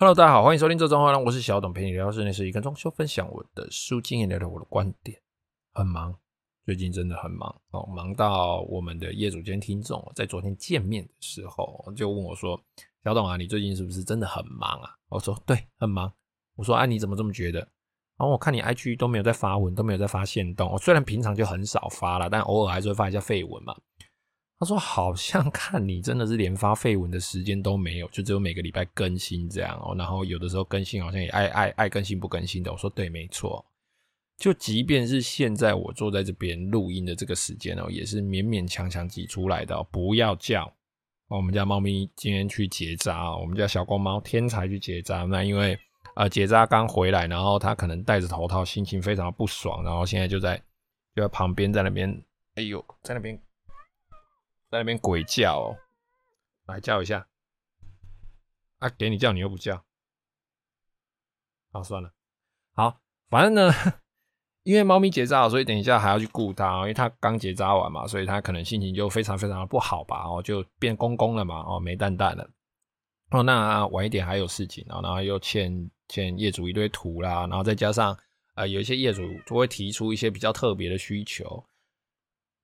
Hello，大家好，欢迎收听《这装修》，我是小董，陪你聊室内设计跟装修，分享我的书经验，聊聊我的观点。很忙，最近真的很忙哦，忙到我们的业主兼听众在昨天见面的时候就问我说。小董啊，你最近是不是真的很忙啊？我说对，很忙。我说啊，你怎么这么觉得？然后我看你 IG 都没有在发文，都没有在发限动。我虽然平常就很少发了，但偶尔还是会发一下废文嘛。他说好像 看你真的是连发废文的时间都没有，就只有每个礼拜更新这样哦。然后有的时候更新好像也爱爱爱更新不更新的。我说对，没错。就即便是现在我坐在这边录音的这个时间哦，也是勉勉强强挤出来的。不要叫。我们家猫咪今天去结扎，我们家小公猫天才去结扎。那因为呃结扎刚回来，然后它可能戴着头套，心情非常不爽，然后现在就在就在旁边，在那边，哎呦，在那边在那边鬼叫哦，来叫一下，啊，给你叫你又不叫，好算了，好，反正呢。因为猫咪结扎，所以等一下还要去顾它。因为它刚结扎完嘛，所以它可能心情就非常非常的不好吧。哦，就变公公了嘛，哦，没蛋蛋了。哦，那晚一点还有事情，然后又欠欠业主一堆图啦，然后再加上呃，有一些业主就会提出一些比较特别的需求，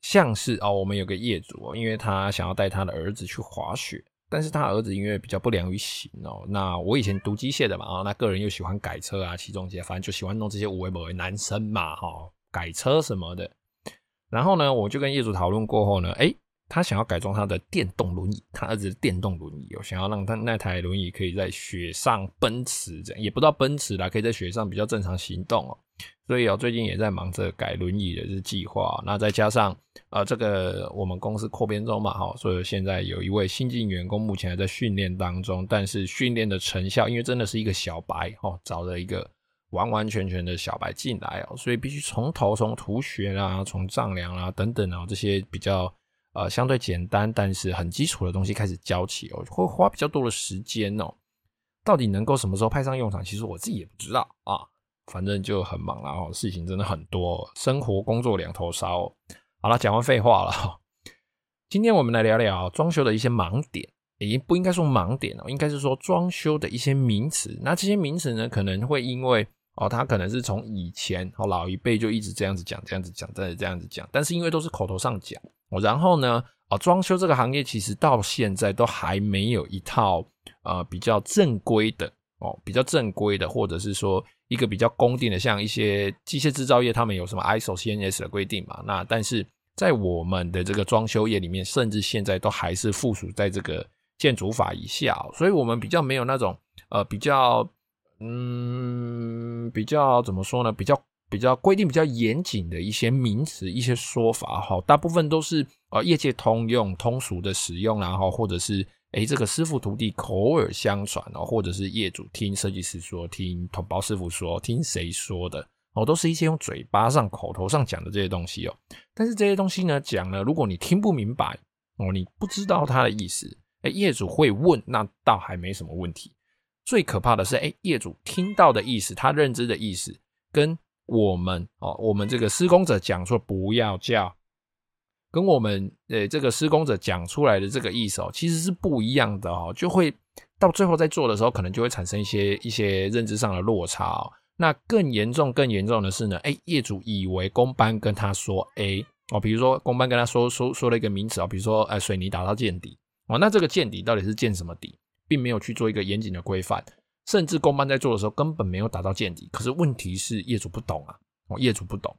像是哦，我们有个业主，因为他想要带他的儿子去滑雪。但是他儿子因为比较不良于行哦，那我以前读机械的嘛，那个人又喜欢改车啊，骑重机，反正就喜欢弄这些无为某为男生嘛，哈，改车什么的。然后呢，我就跟业主讨论过后呢，诶他想要改装他的电动轮椅，他儿子电动轮椅哦，想要让他那台轮椅可以在雪上奔驰，这样也不知道奔驰啦，可以在雪上比较正常行动哦。所以哦，最近也在忙着改轮椅的这计划。那再加上呃，这个我们公司扩编中嘛，哈，所以现在有一位新进员工，目前还在训练当中。但是训练的成效，因为真的是一个小白哦，找了一个完完全全的小白进来哦，所以必须从头从图学啦，从丈量啦等等啊这些比较。呃，相对简单，但是很基础的东西开始教起哦，会花比较多的时间哦。到底能够什么时候派上用场，其实我自己也不知道啊。反正就很忙，然后事情真的很多，生活工作两头烧。好了，讲完废话了。今天我们来聊聊装修的一些盲点，也不应该说盲点哦，应该是说装修的一些名词。那这些名词呢，可能会因为哦，他可能是从以前哦老一辈就一直这样子讲，这样子讲，再这样子讲，但是因为都是口头上讲。然后呢，啊，装修这个行业其实到现在都还没有一套呃比较正规的哦，比较正规的，或者是说一个比较公定的，像一些机械制造业，他们有什么 ISO、CNS 的规定嘛？那但是在我们的这个装修业里面，甚至现在都还是附属在这个建筑法以下，所以我们比较没有那种呃比较嗯比较怎么说呢？比较。比较规定比较严谨的一些名词、一些说法，哈，大部分都是呃业界通用、通俗的使用，然后或者是诶这个师傅徒弟口耳相传哦，或者是业主听设计师说、听统包师傅说、听谁说的哦，都是一些用嘴巴上、口头上讲的这些东西哦。但是这些东西呢，讲了，如果你听不明白哦，你不知道他的意思，诶业主会问，那倒还没什么问题。最可怕的是，诶业主听到的意思，他认知的意思跟。我们哦，我们这个施工者讲说不要叫，跟我们呃这个施工者讲出来的这个意思哦，其实是不一样的哦，就会到最后在做的时候，可能就会产生一些一些认知上的落差哦。那更严重、更严重的是呢，哎，业主以为工班跟他说 A 哦，比如说工班跟他说说说了一个名词哦，比如说呃水泥打到见底哦，那这个见底到底是见什么底，并没有去做一个严谨的规范。甚至工班在做的时候根本没有达到见底，可是问题是业主不懂啊，哦，业主不懂，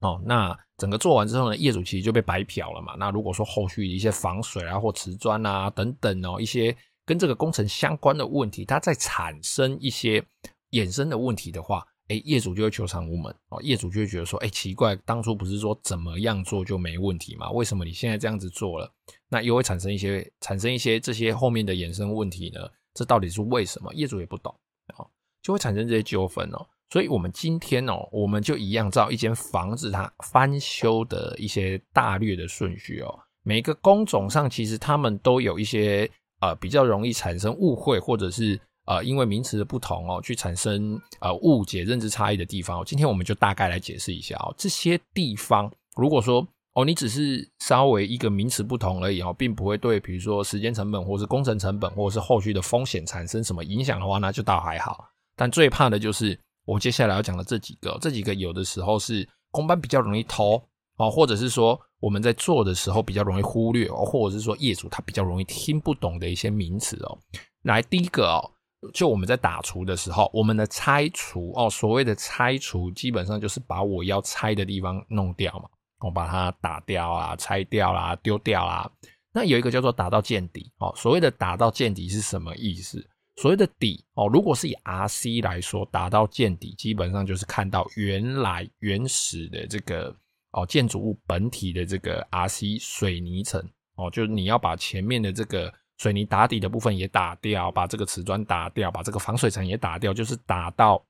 哦，那整个做完之后呢，业主其实就被白嫖了嘛。那如果说后续一些防水啊或瓷砖啊等等哦，一些跟这个工程相关的问题，它再产生一些衍生的问题的话，哎，业主就会求偿无门哦，业主就会觉得说，哎，奇怪，当初不是说怎么样做就没问题吗？为什么你现在这样子做了，那又会产生一些产生一些这些后面的衍生问题呢？这到底是为什么？业主也不懂啊，就会产生这些纠纷哦。所以，我们今天哦，我们就一样照一间房子它翻修的一些大略的顺序哦。每个工种上，其实他们都有一些呃比较容易产生误会，或者是呃因为名词的不同哦，去产生呃误解、认知差异的地方。今天我们就大概来解释一下哦。这些地方，如果说哦你只是稍微一个名词不同而已哦，并不会对比如说时间成本，或是工程成本，或是后续的风险产生什么影响的话，那就倒还好。但最怕的就是。我接下来要讲的这几个，这几个有的时候是工班比较容易偷哦，或者是说我们在做的时候比较容易忽略哦，或者是说业主他比较容易听不懂的一些名词哦。来，第一个哦，就我们在打除的时候，我们的拆除哦，所谓的拆除，基本上就是把我要拆的地方弄掉嘛，我把它打掉啊，拆掉啦，丢掉啦。那有一个叫做打到见底哦，所谓的打到见底是什么意思？所谓的底哦，如果是以 RC 来说，打到见底，基本上就是看到原来原始的这个哦建筑物本体的这个 RC 水泥层哦，就是你要把前面的这个水泥打底的部分也打掉，把这个瓷砖打掉，把这个防水层也打掉，就是打到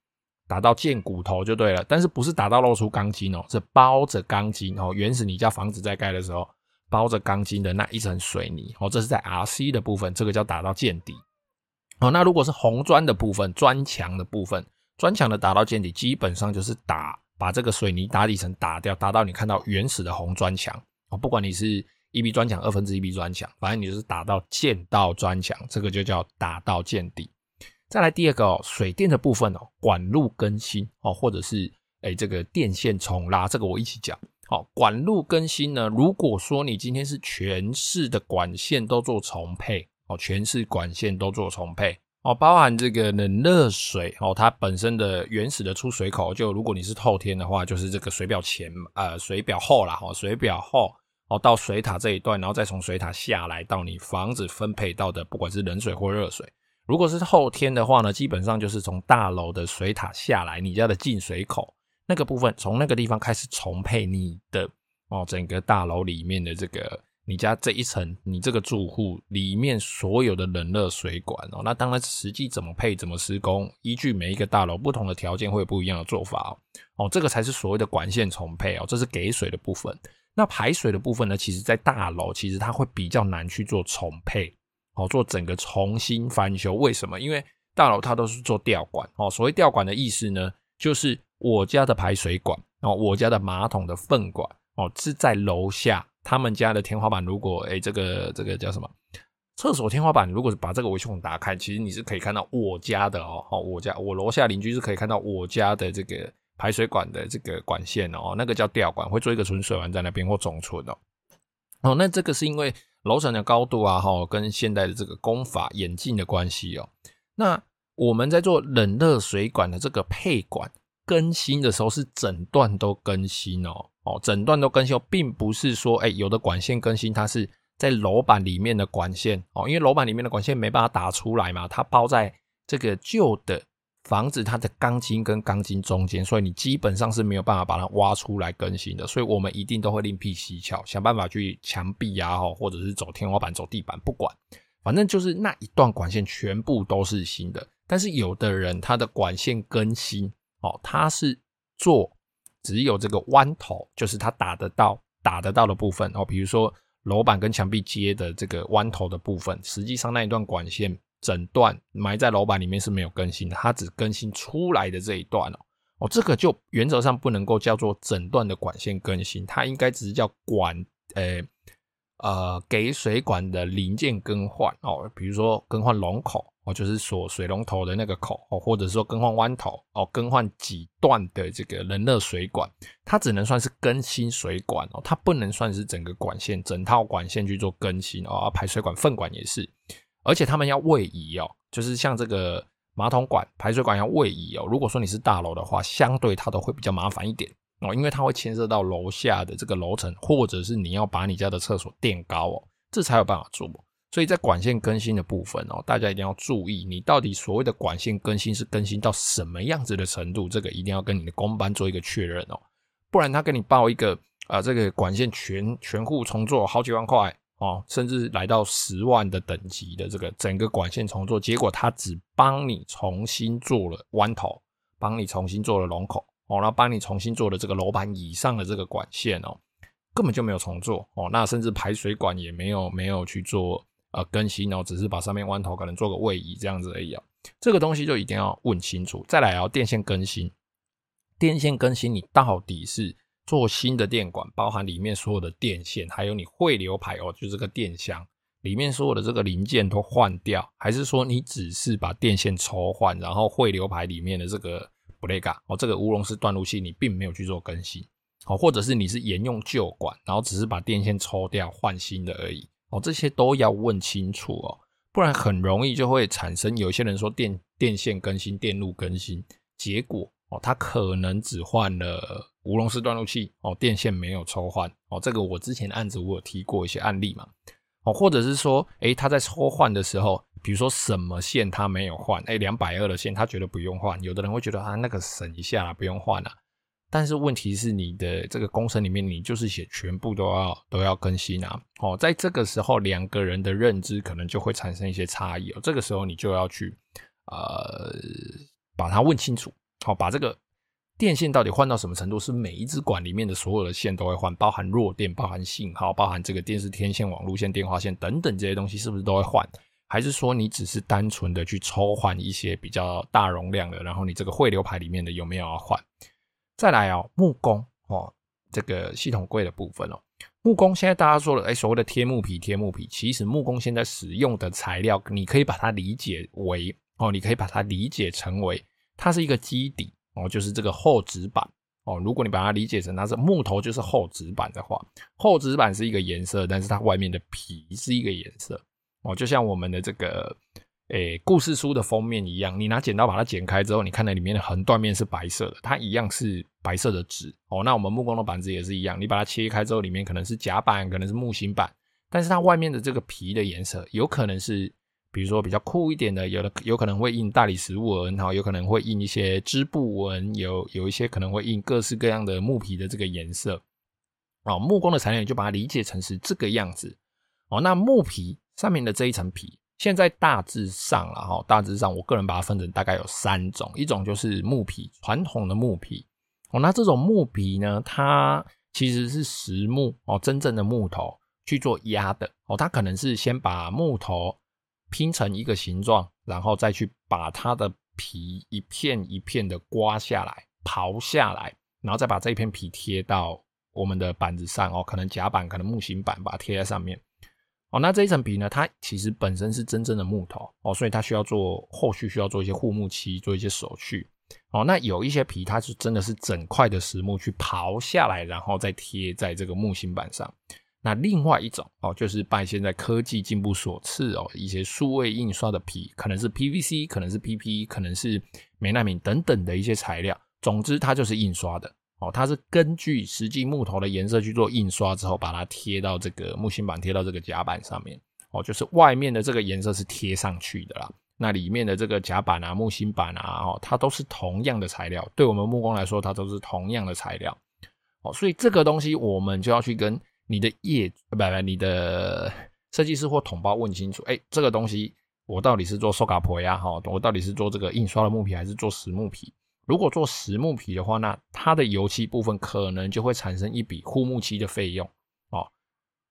打到见骨头就对了。但是不是打到露出钢筋哦，是包着钢筋哦。原始你家房子在盖的时候包着钢筋的那一层水泥哦，这是在 RC 的部分，这个叫打到见底。哦，那如果是红砖的部分，砖墙的部分，砖墙的打到见底，基本上就是打把这个水泥打底层打掉，打到你看到原始的红砖墙。哦，不管你是一 B 砖墙、二分之一 B 砖墙，反正你就是打到见到砖墙，这个就叫打到见底。再来第二个哦，水电的部分哦，管路更新哦，或者是诶这个电线重拉，这个我一起讲。好，管路更新呢，如果说你今天是全市的管线都做重配。哦，全市管线都做重配哦，包含这个冷热水哦，它本身的原始的出水口，就如果你是透天的话，就是这个水表前呃水表后啦，哦水表后哦到水塔这一段，然后再从水塔下来到你房子分配到的，不管是冷水或热水。如果是后天的话呢，基本上就是从大楼的水塔下来，你家的进水口那个部分，从那个地方开始重配你的哦整个大楼里面的这个。你家这一层，你这个住户里面所有的冷热水管哦，那当然实际怎么配、怎么施工，依据每一个大楼不同的条件会有不一样的做法哦。哦，这个才是所谓的管线重配哦，这是给水的部分。那排水的部分呢？其实，在大楼其实它会比较难去做重配哦，做整个重新翻修。为什么？因为大楼它都是做吊管哦。所谓吊管的意思呢，就是我家的排水管哦，我家的马桶的粪管哦，是在楼下。他们家的天花板，如果哎、欸，这个这个叫什么？厕所天花板，如果是把这个维修孔打开，其实你是可以看到我家的哦。哦，我家我楼下邻居是可以看到我家的这个排水管的这个管线哦。那个叫吊管，会做一个存水环在那边或总存哦。哦，那这个是因为楼层的高度啊，哈，跟现代的这个工法演进的关系哦。那我们在做冷热水管的这个配管更新的时候，是整段都更新哦。哦，整段都更新，并不是说，哎，有的管线更新，它是在楼板里面的管线哦，因为楼板里面的管线没办法打出来嘛，它包在这个旧的房子它的钢筋跟钢筋中间，所以你基本上是没有办法把它挖出来更新的，所以我们一定都会另辟蹊跷，想办法去墙壁啊，或者是走天花板、走地板，不管，反正就是那一段管线全部都是新的。但是有的人他的管线更新哦，他是做。只有这个弯头，就是它打得到、打得到的部分哦。比如说楼板跟墙壁接的这个弯头的部分，实际上那一段管线整段埋在楼板里面是没有更新的，它只更新出来的这一段哦。哦，这个就原则上不能够叫做整段的管线更新，它应该只是叫管，呃呃，给水管的零件更换哦。比如说更换龙口。哦，就是锁水龙头的那个口哦，或者说更换弯头哦，更换几段的这个冷热水管，它只能算是更新水管哦，它不能算是整个管线整套管线去做更新哦。排水管、粪管也是，而且他们要位移哦，就是像这个马桶管、排水管要位移哦。如果说你是大楼的话，相对它都会比较麻烦一点哦，因为它会牵涉到楼下的这个楼层，或者是你要把你家的厕所垫高哦，这才有办法做。所以在管线更新的部分哦，大家一定要注意，你到底所谓的管线更新是更新到什么样子的程度，这个一定要跟你的工班做一个确认哦，不然他给你报一个啊、这个管线全全户重做好几万块哦，甚至来到十万的等级的这个整个管线重做，结果他只帮你重新做了弯头，帮你重新做了龙口，哦，然后帮你重新做了这个楼板以上的这个管线哦，根本就没有重做哦，那甚至排水管也没有没有去做呃更新哦，只是把上面弯头可能做个位移这样子而已啊，这个东西就一定要问清楚。再来哦，电线更新，电线更新你到底是？做新的电管，包含里面所有的电线，还有你汇流排哦，就这个电箱里面所有的这个零件都换掉，还是说你只是把电线抽换，然后汇流排里面的这个布雷嘎哦，这个乌龙式断路器你并没有去做更新哦，或者是你是沿用旧管，然后只是把电线抽掉换新的而已哦，这些都要问清楚哦，不然很容易就会产生有些人说电电线更新、电路更新，结果。哦，他可能只换了无熔丝断路器哦，电线没有抽换哦。这个我之前案子我有提过一些案例嘛。哦，或者是说，诶，他在抽换的时候，比如说什么线他没有换，诶，两百二的线他觉得不用换。有的人会觉得啊，那个省一下啦，不用换啦。但是问题是，你的这个工程里面，你就是写全部都要都要更新啊。哦，在这个时候，两个人的认知可能就会产生一些差异哦。这个时候，你就要去呃把它问清楚。好，把这个电线到底换到什么程度？是每一支管里面的所有的线都会换，包含弱电、包含信号、包含这个电视天线、网路线、电话线等等这些东西，是不是都会换？还是说你只是单纯的去抽换一些比较大容量的？然后你这个汇流排里面的有没有要换？再来哦，木工哦，这个系统柜的部分哦，木工现在大家说了，哎，所谓的贴木皮、贴木皮，其实木工现在使用的材料，你可以把它理解为哦，你可以把它理解成为。它是一个基底哦，就是这个厚纸板哦。如果你把它理解成它是木头，就是厚纸板的话，厚纸板是一个颜色，但是它外面的皮是一个颜色哦。就像我们的这个诶故事书的封面一样，你拿剪刀把它剪开之后，你看到里面的横断面是白色的，它一样是白色的纸哦。那我们木工的板子也是一样，你把它切开之后，里面可能是夹板，可能是木芯板，但是它外面的这个皮的颜色有可能是。比如说比较酷一点的，有的有可能会印大理石纹，哈，有可能会印一些织布纹，有有一些可能会印各式各样的木皮的这个颜色，哦，木工的材料就把它理解成是这个样子，哦，那木皮上面的这一层皮，现在大致上了哈，大致上我个人把它分成大概有三种，一种就是木皮，传统的木皮，哦，那这种木皮呢，它其实是实木哦，真正的木头去做压的，哦，它可能是先把木头。拼成一个形状，然后再去把它的皮一片一片的刮下来、刨下来，然后再把这一片皮贴到我们的板子上哦，可能夹板、可能木型板，把它贴在上面。哦，那这一层皮呢，它其实本身是真正的木头哦，所以它需要做后续需要做一些护木漆，做一些手续。哦，那有一些皮它是真的是整块的实木去刨下来，然后再贴在这个木芯板上。那另外一种哦，就是拜现在科技进步所赐哦，一些数位印刷的皮，可能是 PVC，可能是 PP，可能是美纳米等等的一些材料。总之，它就是印刷的哦，它是根据实际木头的颜色去做印刷之后，把它贴到这个木芯板，贴到这个甲板上面哦，就是外面的这个颜色是贴上去的啦。那里面的这个甲板啊、木芯板啊，哦，它都是同样的材料，对我们木工来说，它都是同样的材料哦，所以这个东西我们就要去跟。你的业不不，你的设计师或统包问清楚，哎，这个东西我到底是做塑胶皮呀？哈，我到底是做这个印刷的木皮，还是做实木皮？如果做实木皮的话，那它的油漆部分可能就会产生一笔护木漆的费用哦。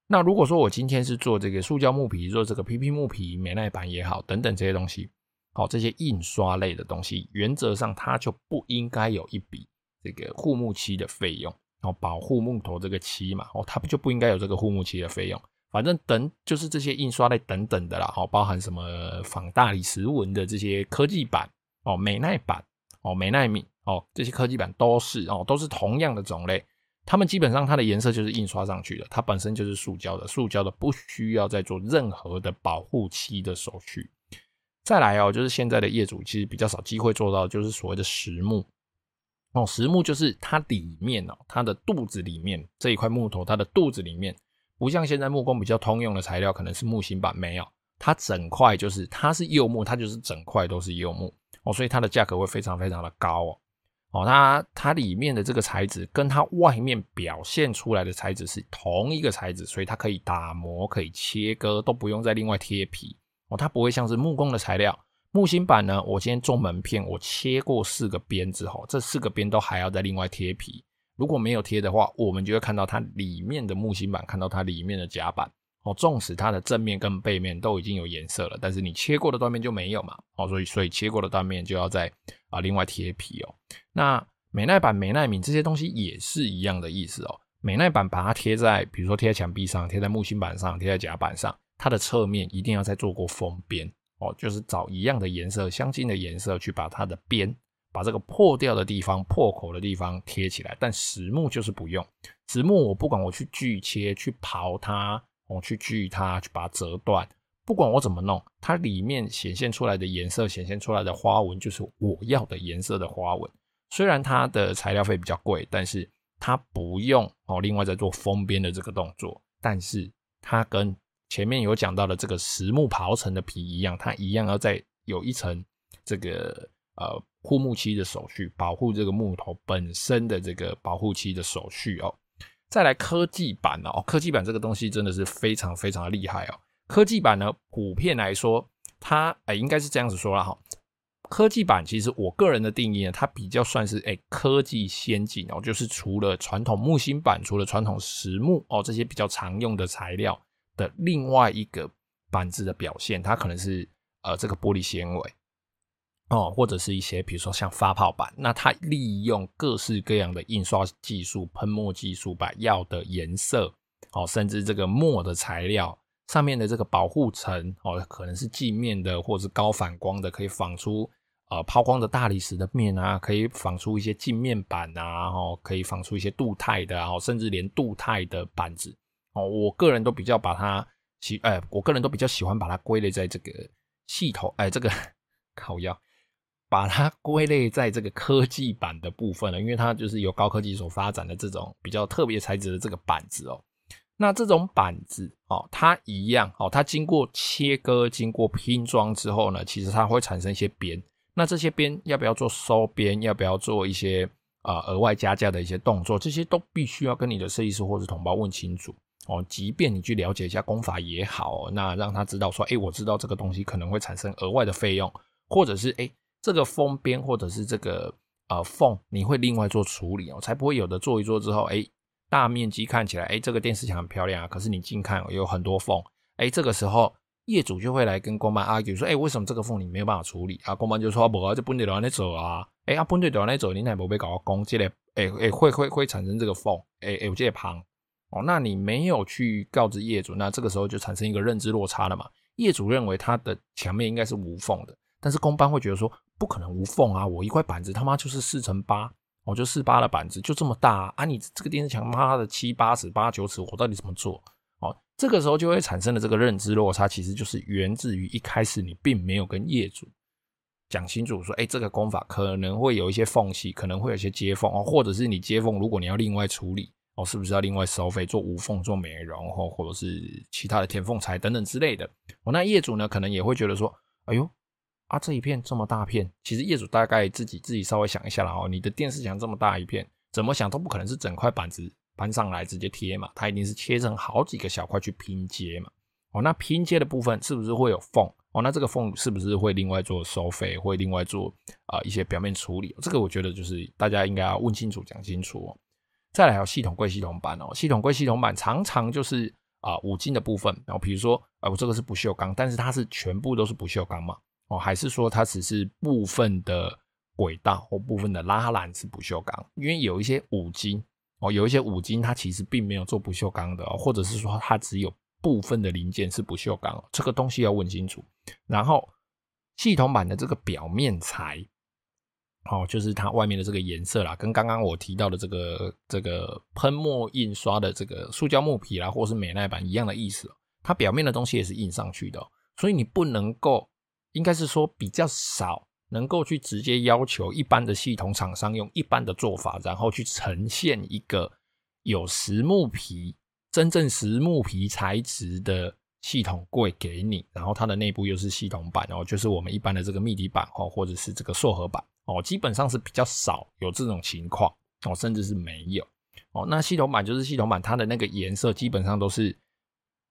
那如果说我今天是做这个塑胶木皮，做这个 PP 木皮、美耐板也好，等等这些东西，好，这些印刷类的东西，原则上它就不应该有一笔这个护木漆的费用。哦，保护木头这个漆嘛，哦，它不就不应该有这个护木漆的费用？反正等就是这些印刷类等等的啦，哦，包含什么仿大理石纹的这些科技板，哦，美耐板，哦，美奈米，哦，这些科技板都是哦，都是同样的种类，它们基本上它的颜色就是印刷上去的，它本身就是塑胶的，塑胶的不需要再做任何的保护漆的手续。再来哦，就是现在的业主其实比较少机会做到，就是所谓的实木。哦，实木就是它里面哦，它的肚子里面这一块木头，它的肚子里面不像现在木工比较通用的材料，可能是木芯板，没有，它整块就是它是柚木，它就是整块都是柚木哦，所以它的价格会非常非常的高哦。哦，它它里面的这个材质跟它外面表现出来的材质是同一个材质，所以它可以打磨、可以切割，都不用再另外贴皮哦。它不会像是木工的材料，木芯板呢，我今天做门片，我切过四个边之后，这四个边都还要再另外贴皮。如果没有贴的话，我们就会看到它里面的木芯板，看到它里面的夹板。哦，纵使它的正面跟背面都已经有颜色了，但是你切过的断面就没有嘛。哦，所以所以切过的断面就要再啊另外贴皮哦。那美耐板、美耐皿这些东西也是一样的意思哦。美耐板把它贴在，比如说贴在墙壁上、贴在木芯板上、贴在夹板上，它的侧面一定要再做过封边哦，就是找一样的颜色、相近的颜色去把它的边，把这个破掉的地方、破口的地方贴起来。但实木就是不用，实木我不管我去锯切、去刨它。我去锯它，去把它折断，不管我怎么弄，它里面显现出来的颜色，显现出来的花纹，就是我要的颜色的花纹。虽然它的材料费比较贵，但是它不用哦，另外再做封边的这个动作。但是它跟前面有讲到的这个实木刨层的皮一样，它一样要再有一层这个呃护木漆的手续，保护这个木头本身的这个保护漆的手续哦。再来科技板哦，科技板这个东西真的是非常非常的厉害哦。科技板呢，普遍来说，它哎、应该是这样子说了哈。科技板其实我个人的定义呢，它比较算是哎、科技先进哦，就是除了传统木芯板，除了传统实木哦这些比较常用的材料的另外一个板子的表现，它可能是呃这个玻璃纤维。哦，或者是一些，比如说像发泡板，那它利用各式各样的印刷技术、喷墨技术，把药的颜色，哦，甚至这个墨的材料上面的这个保护层，哦，可能是镜面的，或者是高反光的，可以仿出呃抛光的大理石的面啊，可以仿出一些镜面板啊，哦，可以仿出一些镀钛的，啊，甚至连镀钛的板子，哦，我个人都比较把它喜，哎，我个人都比较喜欢把它归类在这个系统，哎，这个烤药。把它 归类在这个科技板的部分了，因为它就是由高科技所发展的这种比较特别材质的这个板子哦。那这种板子哦，它一样哦，它经过切割、经过拼装之后呢，其实它会产生一些边。那这些边要不要做收边？要不要做一些啊额外加价的一些动作？这些都必须要跟你的设计师或者同胞问清楚哦。即便你去了解一下工法也好，那让他知道说，哎，我知道这个东西可能会产生额外的费用，或者是哎。这个封边或者是这个呃缝，你会另外做处理哦，才不会有的做一做之后，哎，大面积看起来，哎，这个电视墙很漂亮啊，可是你近看有很多缝，哎，这个时候业主就会来跟工班 argue 说，哎，为什么这个缝你没有办法处理啊？工班就说，不啊，这本地的那走啊，哎，啊，本地的那走，你哪不被搞到工，这类，哎哎，会会会产生这个缝，哎哎，我这旁，哦，那你没有去告知业主，那这个时候就产生一个认知落差了嘛？业主认为他的墙面应该是无缝的，但是工班会觉得说。不可能无缝啊！我一块板子他妈就是四乘八，我就四八的板子就这么大啊！你这个电视墙妈的七八尺、八九尺，我到底怎么做？哦，这个时候就会产生的这个认知落差，其实就是源自于一开始你并没有跟业主讲清楚，说，哎，这个工法可能会有一些缝隙，可能会有一些接缝哦，或者是你接缝，如果你要另外处理哦，是不是要另外收费做无缝做美容，或或者是其他的填缝材等等之类的？哦，那业主呢，可能也会觉得说，哎呦。啊，这一片这么大片，其实业主大概自己自己稍微想一下了哦，你的电视墙这么大一片，怎么想都不可能是整块板子搬上来直接贴嘛，它一定是切成好几个小块去拼接嘛。哦，那拼接的部分是不是会有缝？哦，那这个缝是不是会另外做收费，会另外做啊、一些表面处理？这个我觉得就是大家应该要问清楚、讲清楚哦。再来还有系统柜系统板哦，系统柜系统板常常就是啊、五金的部分，然后比如说啊我这个是不锈钢，但是它是全部都是不锈钢嘛。哦，还是说它只是部分的轨道或部分的拉篮是不锈钢？因为有一些五金哦，有一些五金它其实并没有做不锈钢的，或者是说它只有部分的零件是不锈钢，这个东西要问清楚。然后系统板的这个表面材，哦，就是它外面的这个颜色啦，跟刚刚我提到的这个这个喷墨印刷的这个塑胶木皮啦，或是美耐板一样的意思，它表面的东西也是印上去的，所以你不能够。应该是说比较少能够去直接要求一般的系统厂商用一般的做法，然后去呈现一个有实木皮、真正实木皮材质的系统柜给你，然后它的内部又是系统板，然后就是我们一般的这个密底板哦，或者是这个塑合板哦，基本上是比较少有这种情况哦，甚至是没有哦。那系统板就是系统板，它的那个颜色基本上都是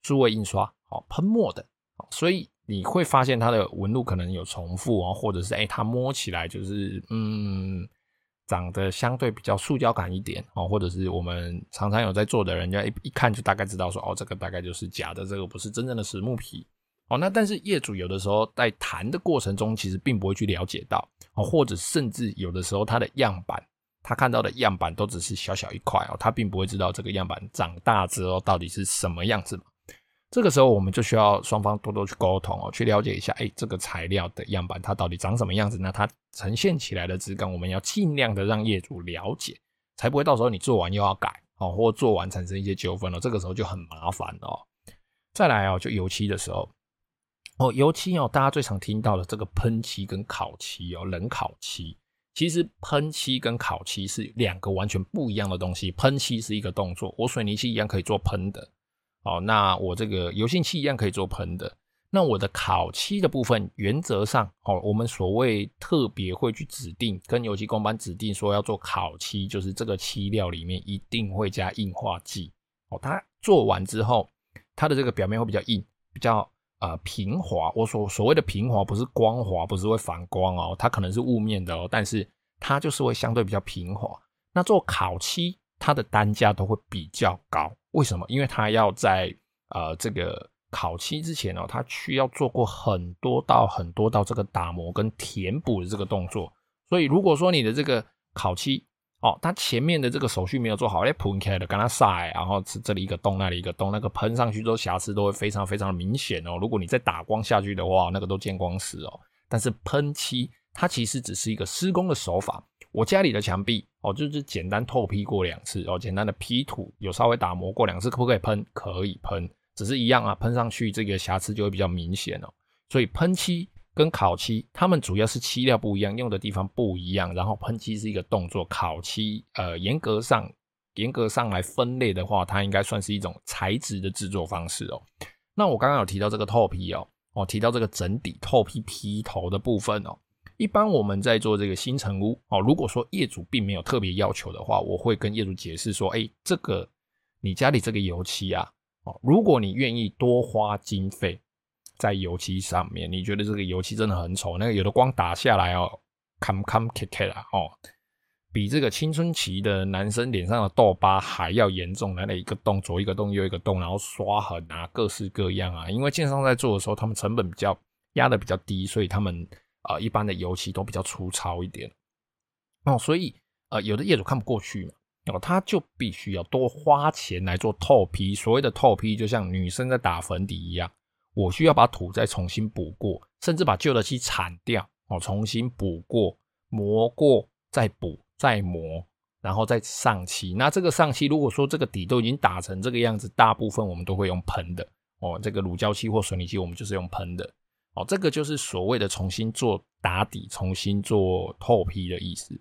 数位印刷哦，喷墨的，所以你会发现它的纹路可能有重复哦，或者是诶它摸起来就是嗯。长得相对比较塑胶感一点哦，或者是我们常常有在做的人家一一看就大概知道说哦，这个大概就是假的，这个不是真正的实木皮哦。那但是业主有的时候在谈的过程中，其实并不会去了解到哦，或者甚至有的时候他的样板，他看到的样板都只是小小一块哦，他并不会知道这个样板长大之后到底是什么样子嘛。这个时候我们就需要双方多多去沟通哦，去了解一下，哎，这个材料的样板它到底长什么样子？那它呈现起来的质感，我们要尽量的让业主了解，才不会到时候你做完又要改哦，或做完产生一些纠纷哦，这个时候就很麻烦哦。再来哦，就油漆的时候哦，油漆哦，大家最常听到的这个喷漆跟烤漆哦，冷烤漆，其实喷漆跟烤漆是两个完全不一样的东西。喷漆是一个动作，我水泥漆一样可以做喷的。哦，那我这个油性漆一样可以做喷的。那我的烤漆的部分，原则上，哦，我们所谓特别会去指定跟油漆工班指定说要做烤漆，就是这个漆料里面一定会加硬化剂。哦，它做完之后，它的这个表面会比较硬，比较呃平滑。我所所谓的平滑，不是光滑，不是会反光哦，它可能是雾面的哦，但是它就是会相对比较平滑。那做烤漆，它的单价都会比较高。为什么？因为它要在呃这个烤漆之前、哦，它需要做过很多道很多道这个打磨跟填补的这个动作。所以如果说你的这个烤漆哦，它前面的这个手续没有做好，哎，喷开的，跟它晒，然后是这里一个洞，那里一个洞，那个喷上去之后瑕疵都会非常非常的明显哦。如果你再打光下去的话，那个都见光死哦。但是喷漆它其实只是一个施工的手法。我家里的墙壁哦，就是简单透批过两次哦，简单的批土有稍微打磨过两次，可不可以喷？可以喷，只是一样啊，喷上去这个瑕疵就会比较明显哦。所以喷漆跟烤漆，它们主要是漆料不一样，用的地方不一样。然后喷漆是一个动作，烤漆呃，严格上严格上来分类的话，它应该算是一种材质的制作方式哦。那我刚刚有提到这个透批哦，哦提到这个整底透批皮头的部分哦。一般我们在做这个新成屋哦，如果说业主并没有特别要求的话，我会跟业主解释说，哎，这个你家里这个油漆啊，哦，如果你愿意多花经费在油漆上面，你觉得这个油漆真的很丑，那个有的光打下来哦，坎坎坷坷啦哦，比这个青春期的男生脸上的痘疤还要严重，来了一个洞，左一个洞，右一个洞，然后刷痕啊，各式各样啊，因为建商在做的时候，他们成本比较压得比较低，所以他们。啊、呃，一般的油漆都比较粗糙一点哦，所以呃，有的业主看不过去嘛，哦，他就必须要多花钱来做透批。所谓的透批，就像女生在打粉底一样，我需要把土再重新补过，甚至把旧的漆铲掉哦，重新补过、磨过、再补、再磨，然后再上漆。那这个上漆，如果说这个底都已经打成这个样子，大部分我们都会用喷的哦，这个乳胶漆或水泥漆，我们就是用喷的。哦，这个就是所谓的重新做打底、重新做透批的意思。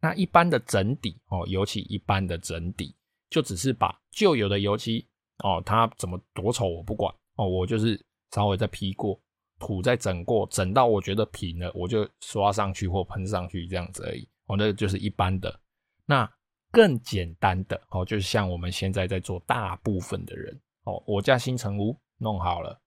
那一般的整底哦，尤其一般的整底，就只是把旧有的油漆哦，它怎么多丑我不管哦，我就是稍微再批过，土再整过，整到我觉得平了，我就刷上去或喷上去这样子而已。哦，那就是一般的。那更简单的哦，就是像我们现在在做大部分的人哦，我家新城屋弄好了。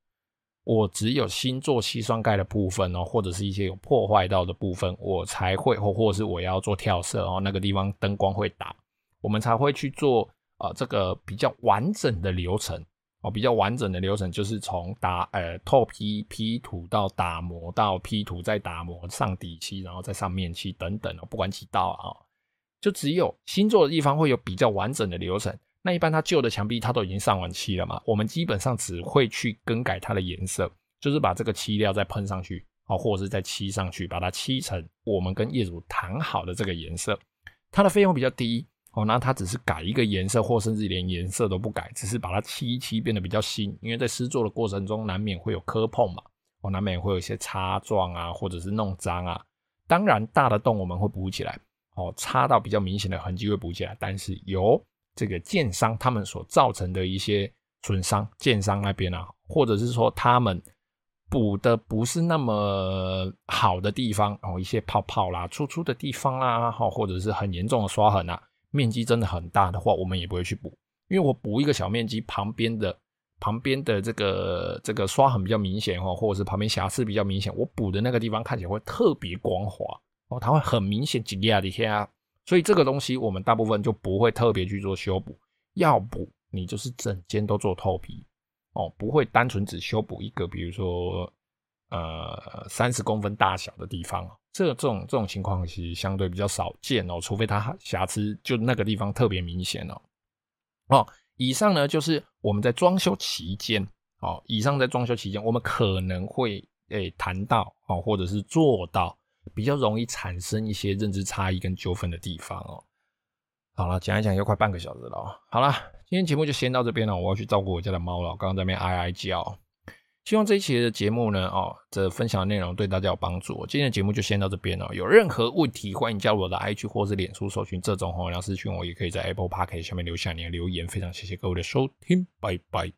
我只有新做矽酸钙的部分哦，或者是一些有破坏到的部分，我才会或或是我要做跳色哦，那个地方灯光会打，我们才会去做呃这个比较完整的流程哦，比较完整的流程就是从打呃透皮 P 图到打磨到 P 图再打磨上底漆，然后再上面漆等等哦，不管几道啊，就只有新做的地方会有比较完整的流程。那一般它旧的墙壁它都已经上完漆了嘛，我们基本上只会去更改它的颜色，就是把这个漆料再喷上去，哦，或者是再漆上去，把它漆成我们跟业主谈好的这个颜色。它的费用比较低哦，那它只是改一个颜色，或甚至连颜色都不改，只是把它漆一漆变得比较新。因为在施作的过程中难免会有磕碰嘛，哦，难免会有一些擦撞啊，或者是弄脏啊。当然大的洞我们会补起来，哦，擦到比较明显的痕迹会补起来，但是有。这个建商他们所造成的一些损伤，建商那边啊，或者是说他们补的不是那么好的地方哦，一些泡泡啦、粗粗的地方啦，哈，或者是很严重的刷痕啊，面积真的很大的话，我们也不会去补，因为我补一个小面积，旁边的旁边的这个这个刷痕比较明显哈，或者是旁边瑕疵比较明显，我补的那个地方看起来会特别光滑哦，它会很明显挤压的下，所以这个东西我们大部分就不会特别去做修补，要补你就是整间都做透皮。哦，不会单纯只修补一个，比如说，呃，三十公分大小的地方，这这种这种情况其实相对比较少见哦，除非它瑕疵就那个地方特别明显哦。哦，以上呢就是我们在装修期间，哦，以上在装修期间我们可能会诶谈到哦，或者是做到比较容易产生一些认知差异跟纠纷的地方哦。好了，讲一讲又快半个小时了哦。好了。今天节目就先到这边了，我要去照顾我家的猫了，刚刚在那边哀哀叫。希望这一期的节目呢，哦，这分享的内容对大家有帮助。今天的节目就先到这边了，有任何问题欢迎加入我的 IG 或是脸书搜寻这种红娘私讯我，也可以在 Apple Podcast 下面留下你的留言。非常谢谢各位的收听，拜拜。